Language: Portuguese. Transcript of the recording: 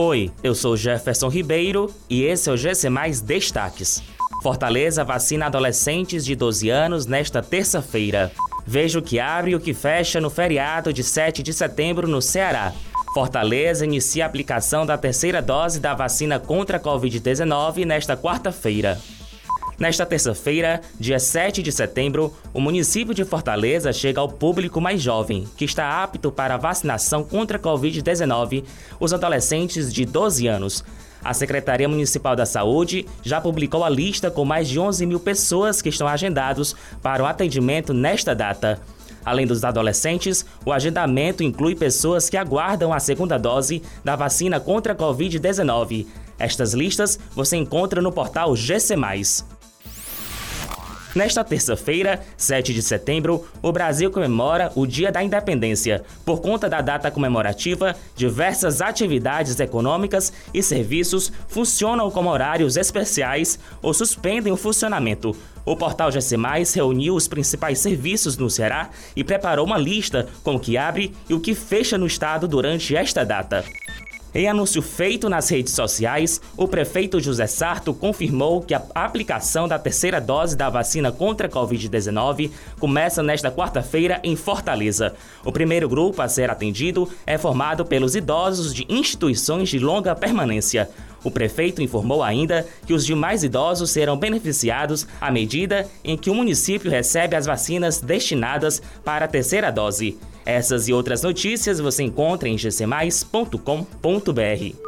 Oi, eu sou Jefferson Ribeiro e esse é o GC Mais Destaques. Fortaleza vacina adolescentes de 12 anos nesta terça-feira. Veja o que abre e o que fecha no feriado de 7 de setembro no Ceará. Fortaleza inicia a aplicação da terceira dose da vacina contra a Covid-19 nesta quarta-feira. Nesta terça-feira, dia 7 de setembro, o município de Fortaleza chega ao público mais jovem, que está apto para a vacinação contra a Covid-19, os adolescentes de 12 anos. A Secretaria Municipal da Saúde já publicou a lista com mais de 11 mil pessoas que estão agendados para o atendimento nesta data. Além dos adolescentes, o agendamento inclui pessoas que aguardam a segunda dose da vacina contra a Covid-19. Estas listas você encontra no portal GC. Nesta terça-feira, 7 de setembro, o Brasil comemora o Dia da Independência. Por conta da data comemorativa, diversas atividades econômicas e serviços funcionam como horários especiais ou suspendem o funcionamento. O portal GC reuniu os principais serviços no Ceará e preparou uma lista com o que abre e o que fecha no estado durante esta data. Em anúncio feito nas redes sociais, o prefeito José Sarto confirmou que a aplicação da terceira dose da vacina contra a Covid-19 começa nesta quarta-feira em Fortaleza. O primeiro grupo a ser atendido é formado pelos idosos de instituições de longa permanência. O prefeito informou ainda que os demais idosos serão beneficiados à medida em que o município recebe as vacinas destinadas para a terceira dose. Essas e outras notícias você encontra em gcmais.com.br.